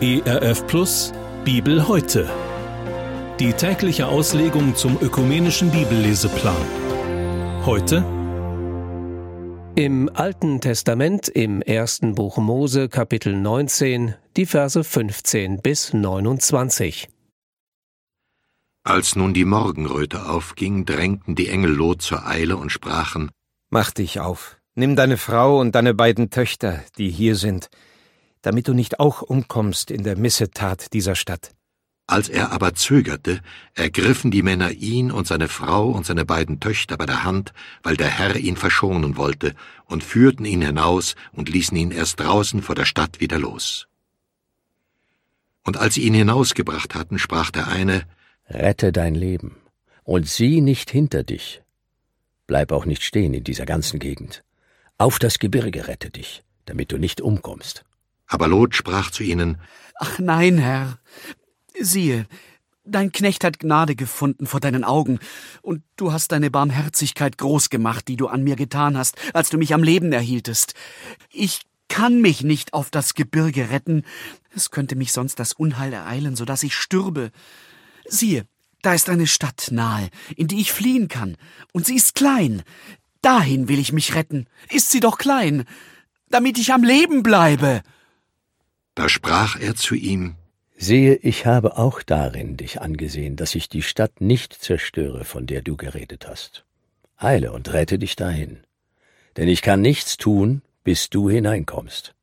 ERF Plus Bibel heute. Die tägliche Auslegung zum ökumenischen Bibelleseplan. Heute im Alten Testament im ersten Buch Mose Kapitel 19 die Verse 15 bis 29. Als nun die Morgenröte aufging, drängten die Engel Lot zur Eile und sprachen Mach dich auf, nimm deine Frau und deine beiden Töchter, die hier sind, damit du nicht auch umkommst in der Missetat dieser Stadt. Als er aber zögerte, ergriffen die Männer ihn und seine Frau und seine beiden Töchter bei der Hand, weil der Herr ihn verschonen wollte, und führten ihn hinaus und ließen ihn erst draußen vor der Stadt wieder los. Und als sie ihn hinausgebracht hatten, sprach der eine, Rette dein Leben und sieh nicht hinter dich. Bleib auch nicht stehen in dieser ganzen Gegend. Auf das Gebirge rette dich, damit du nicht umkommst. Aber Lot sprach zu ihnen, Ach nein, Herr. Siehe, dein Knecht hat Gnade gefunden vor deinen Augen, und du hast deine Barmherzigkeit groß gemacht, die du an mir getan hast, als du mich am Leben erhieltest. Ich kann mich nicht auf das Gebirge retten, es könnte mich sonst das Unheil ereilen, so dass ich stürbe. Siehe, da ist eine Stadt nahe, in die ich fliehen kann, und sie ist klein. Dahin will ich mich retten. Ist sie doch klein, damit ich am Leben bleibe. Da sprach er zu ihm, Sehe, ich habe auch darin dich angesehen, dass ich die Stadt nicht zerstöre, von der du geredet hast. Eile und rette dich dahin. Denn ich kann nichts tun, bis du hineinkommst.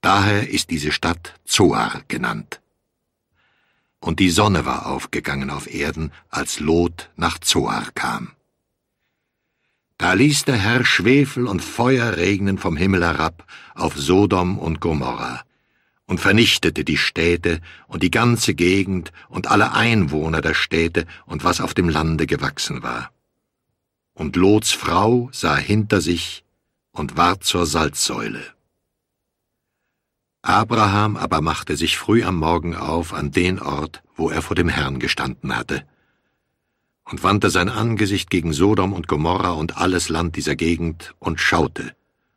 Daher ist diese Stadt Zoar genannt und die Sonne war aufgegangen auf Erden, als Lot nach Zoar kam. Da ließ der Herr Schwefel und Feuer regnen vom Himmel herab auf Sodom und Gomorra und vernichtete die Städte und die ganze Gegend und alle Einwohner der Städte und was auf dem Lande gewachsen war. Und Lots Frau sah hinter sich und ward zur Salzsäule. Abraham aber machte sich früh am Morgen auf an den Ort, wo er vor dem Herrn gestanden hatte, und wandte sein Angesicht gegen Sodom und Gomorra und alles Land dieser Gegend und schaute,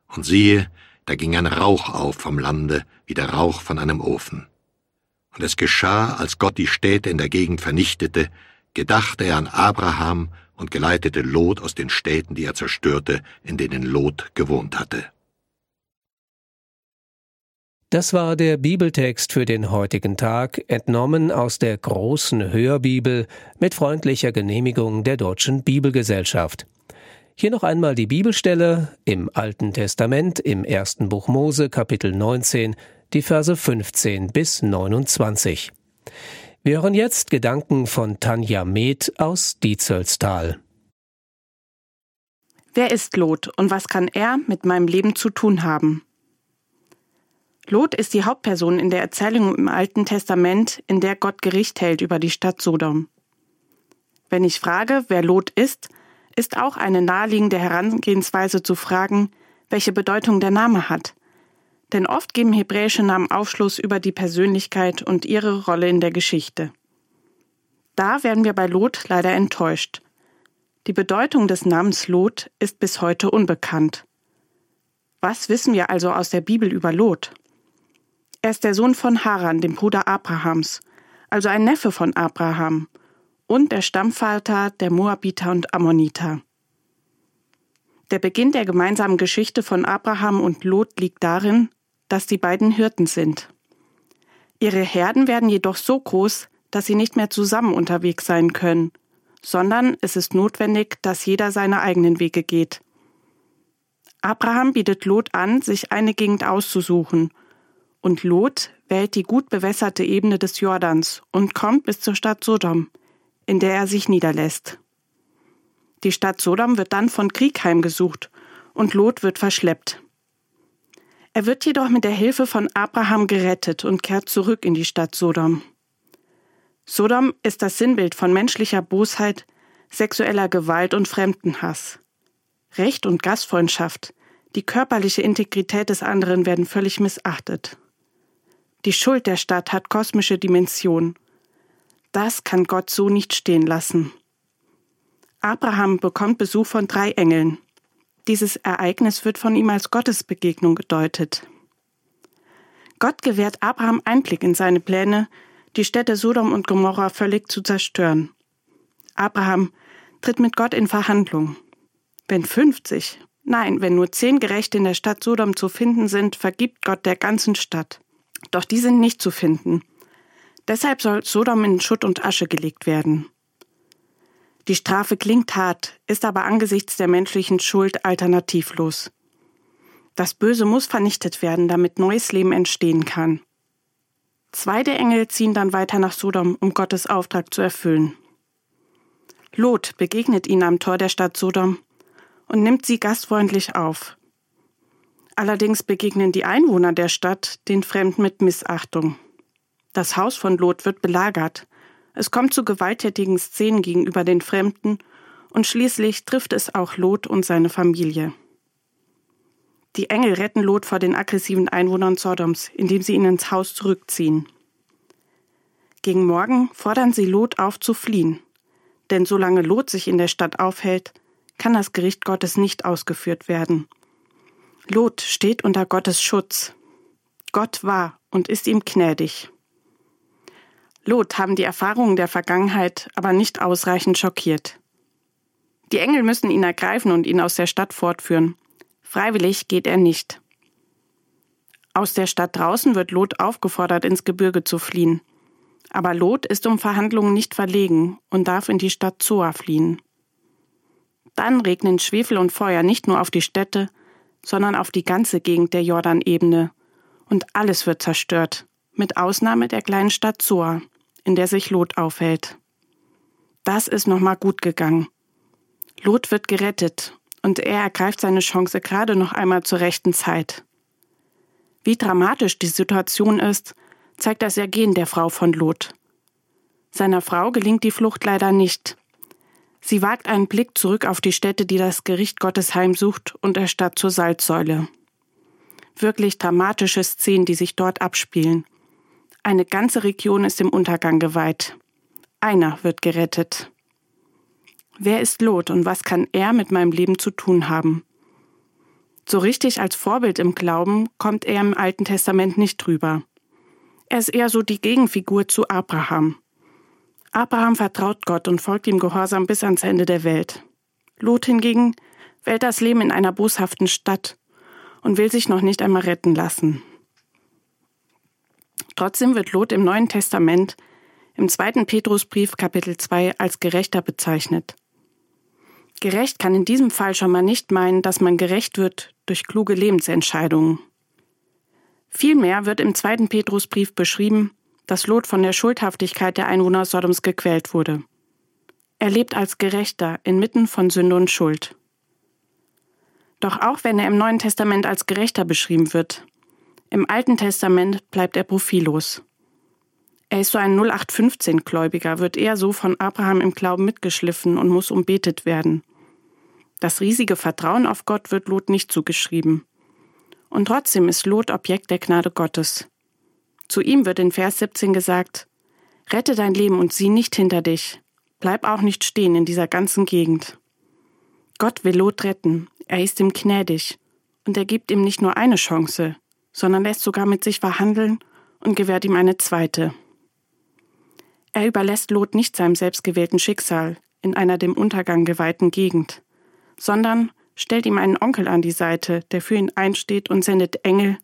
und siehe, da ging ein Rauch auf vom Lande, wie der Rauch von einem Ofen. Und es geschah, als Gott die Städte in der Gegend vernichtete, gedachte er an Abraham und geleitete Lot aus den Städten, die er zerstörte, in denen Lot gewohnt hatte. Das war der Bibeltext für den heutigen Tag, entnommen aus der großen Hörbibel mit freundlicher Genehmigung der Deutschen Bibelgesellschaft. Hier noch einmal die Bibelstelle im Alten Testament im ersten Buch Mose Kapitel 19, die Verse 15 bis 29. Wir hören jetzt Gedanken von Tanja Med aus Dietzelstal. Wer ist Lot und was kann er mit meinem Leben zu tun haben? Lot ist die Hauptperson in der Erzählung im Alten Testament, in der Gott Gericht hält über die Stadt Sodom. Wenn ich frage, wer Lot ist, ist auch eine naheliegende Herangehensweise zu fragen, welche Bedeutung der Name hat. Denn oft geben hebräische Namen Aufschluss über die Persönlichkeit und ihre Rolle in der Geschichte. Da werden wir bei Lot leider enttäuscht. Die Bedeutung des Namens Lot ist bis heute unbekannt. Was wissen wir also aus der Bibel über Lot? Er ist der Sohn von Haran, dem Bruder Abrahams, also ein Neffe von Abraham und der Stammvater der Moabiter und Ammoniter. Der Beginn der gemeinsamen Geschichte von Abraham und Lot liegt darin, dass die beiden Hirten sind. Ihre Herden werden jedoch so groß, dass sie nicht mehr zusammen unterwegs sein können, sondern es ist notwendig, dass jeder seine eigenen Wege geht. Abraham bietet Lot an, sich eine Gegend auszusuchen und Lot wählt die gut bewässerte Ebene des Jordans und kommt bis zur Stadt Sodom, in der er sich niederlässt. Die Stadt Sodom wird dann von Krieg heimgesucht und Lot wird verschleppt. Er wird jedoch mit der Hilfe von Abraham gerettet und kehrt zurück in die Stadt Sodom. Sodom ist das Sinnbild von menschlicher Bosheit, sexueller Gewalt und Fremdenhass. Recht und Gastfreundschaft, die körperliche Integrität des anderen werden völlig missachtet. Die Schuld der Stadt hat kosmische Dimension. Das kann Gott so nicht stehen lassen. Abraham bekommt Besuch von drei Engeln. Dieses Ereignis wird von ihm als Gottesbegegnung gedeutet. Gott gewährt Abraham Einblick in seine Pläne, die Städte Sodom und Gomorra völlig zu zerstören. Abraham tritt mit Gott in Verhandlung. Wenn 50, nein, wenn nur zehn Gerechte in der Stadt Sodom zu finden sind, vergibt Gott der ganzen Stadt. Doch die sind nicht zu finden. Deshalb soll Sodom in Schutt und Asche gelegt werden. Die Strafe klingt hart, ist aber angesichts der menschlichen Schuld alternativlos. Das Böse muss vernichtet werden, damit neues Leben entstehen kann. Zwei der Engel ziehen dann weiter nach Sodom, um Gottes Auftrag zu erfüllen. Lot begegnet ihnen am Tor der Stadt Sodom und nimmt sie gastfreundlich auf. Allerdings begegnen die Einwohner der Stadt den Fremden mit Missachtung. Das Haus von Lot wird belagert. Es kommt zu gewalttätigen Szenen gegenüber den Fremden und schließlich trifft es auch Lot und seine Familie. Die Engel retten Lot vor den aggressiven Einwohnern Sodoms, indem sie ihn ins Haus zurückziehen. Gegen Morgen fordern sie Lot auf zu fliehen. Denn solange Lot sich in der Stadt aufhält, kann das Gericht Gottes nicht ausgeführt werden. Lot steht unter Gottes Schutz. Gott war und ist ihm gnädig. Lot haben die Erfahrungen der Vergangenheit aber nicht ausreichend schockiert. Die Engel müssen ihn ergreifen und ihn aus der Stadt fortführen. Freiwillig geht er nicht. Aus der Stadt draußen wird Lot aufgefordert, ins Gebirge zu fliehen. Aber Lot ist um Verhandlungen nicht verlegen und darf in die Stadt Zoa fliehen. Dann regnen Schwefel und Feuer nicht nur auf die Städte, sondern auf die ganze Gegend der Jordanebene. Und alles wird zerstört, mit Ausnahme der kleinen Stadt Zoa, in der sich Lot aufhält. Das ist nochmal gut gegangen. Lot wird gerettet und er ergreift seine Chance gerade noch einmal zur rechten Zeit. Wie dramatisch die Situation ist, zeigt das Ergehen der Frau von Lot. Seiner Frau gelingt die Flucht leider nicht. Sie wagt einen Blick zurück auf die Stätte, die das Gericht Gottes heimsucht, und erstarrt zur Salzsäule. Wirklich dramatische Szenen, die sich dort abspielen. Eine ganze Region ist dem Untergang geweiht. Einer wird gerettet. Wer ist Lot und was kann er mit meinem Leben zu tun haben? So richtig als Vorbild im Glauben kommt er im Alten Testament nicht drüber. Er ist eher so die Gegenfigur zu Abraham. Abraham vertraut Gott und folgt ihm gehorsam bis ans Ende der Welt. Lot hingegen wählt das Leben in einer boshaften Stadt und will sich noch nicht einmal retten lassen. Trotzdem wird Lot im Neuen Testament im zweiten Petrusbrief Kapitel 2 als Gerechter bezeichnet. Gerecht kann in diesem Fall schon mal nicht meinen, dass man gerecht wird durch kluge Lebensentscheidungen. Vielmehr wird im zweiten Petrusbrief beschrieben, dass Lot von der Schuldhaftigkeit der Einwohner Sodoms gequält wurde. Er lebt als Gerechter inmitten von Sünde und Schuld. Doch auch wenn er im Neuen Testament als Gerechter beschrieben wird, im Alten Testament bleibt er profillos. Er ist so ein 0815-Gläubiger, wird eher so von Abraham im Glauben mitgeschliffen und muss umbetet werden. Das riesige Vertrauen auf Gott wird Lot nicht zugeschrieben. Und trotzdem ist Lot Objekt der Gnade Gottes. Zu ihm wird in Vers 17 gesagt, Rette dein Leben und sieh nicht hinter dich. Bleib auch nicht stehen in dieser ganzen Gegend. Gott will Lot retten, er ist ihm gnädig, und er gibt ihm nicht nur eine Chance, sondern lässt sogar mit sich verhandeln und gewährt ihm eine zweite. Er überlässt Lot nicht seinem selbstgewählten Schicksal in einer dem Untergang geweihten Gegend sondern stellt ihm einen Onkel an die Seite, der für ihn einsteht und sendet Engel,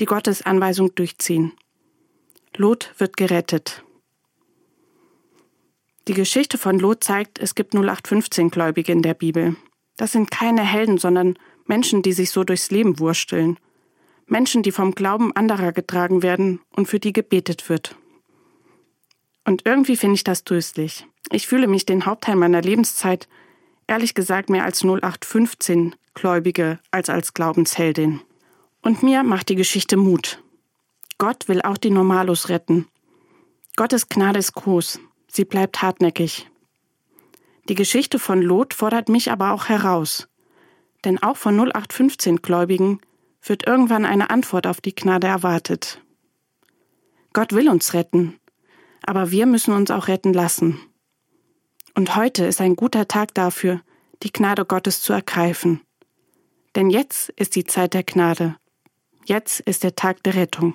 die Gottes Anweisung durchziehen. Lot wird gerettet. Die Geschichte von Lot zeigt, es gibt 0815 Gläubige in der Bibel. Das sind keine Helden, sondern Menschen, die sich so durchs Leben wursteln. Menschen, die vom Glauben anderer getragen werden und für die gebetet wird. Und irgendwie finde ich das tröstlich. Ich fühle mich den Hauptteil meiner Lebenszeit ehrlich gesagt mehr als 0815 Gläubige als als Glaubensheldin. Und mir macht die Geschichte Mut. Gott will auch die Normalos retten. Gottes Gnade ist groß, sie bleibt hartnäckig. Die Geschichte von Lot fordert mich aber auch heraus. Denn auch von 0815 Gläubigen wird irgendwann eine Antwort auf die Gnade erwartet. Gott will uns retten, aber wir müssen uns auch retten lassen. Und heute ist ein guter Tag dafür, die Gnade Gottes zu ergreifen. Denn jetzt ist die Zeit der Gnade. Jetzt ist der Tag der Rettung.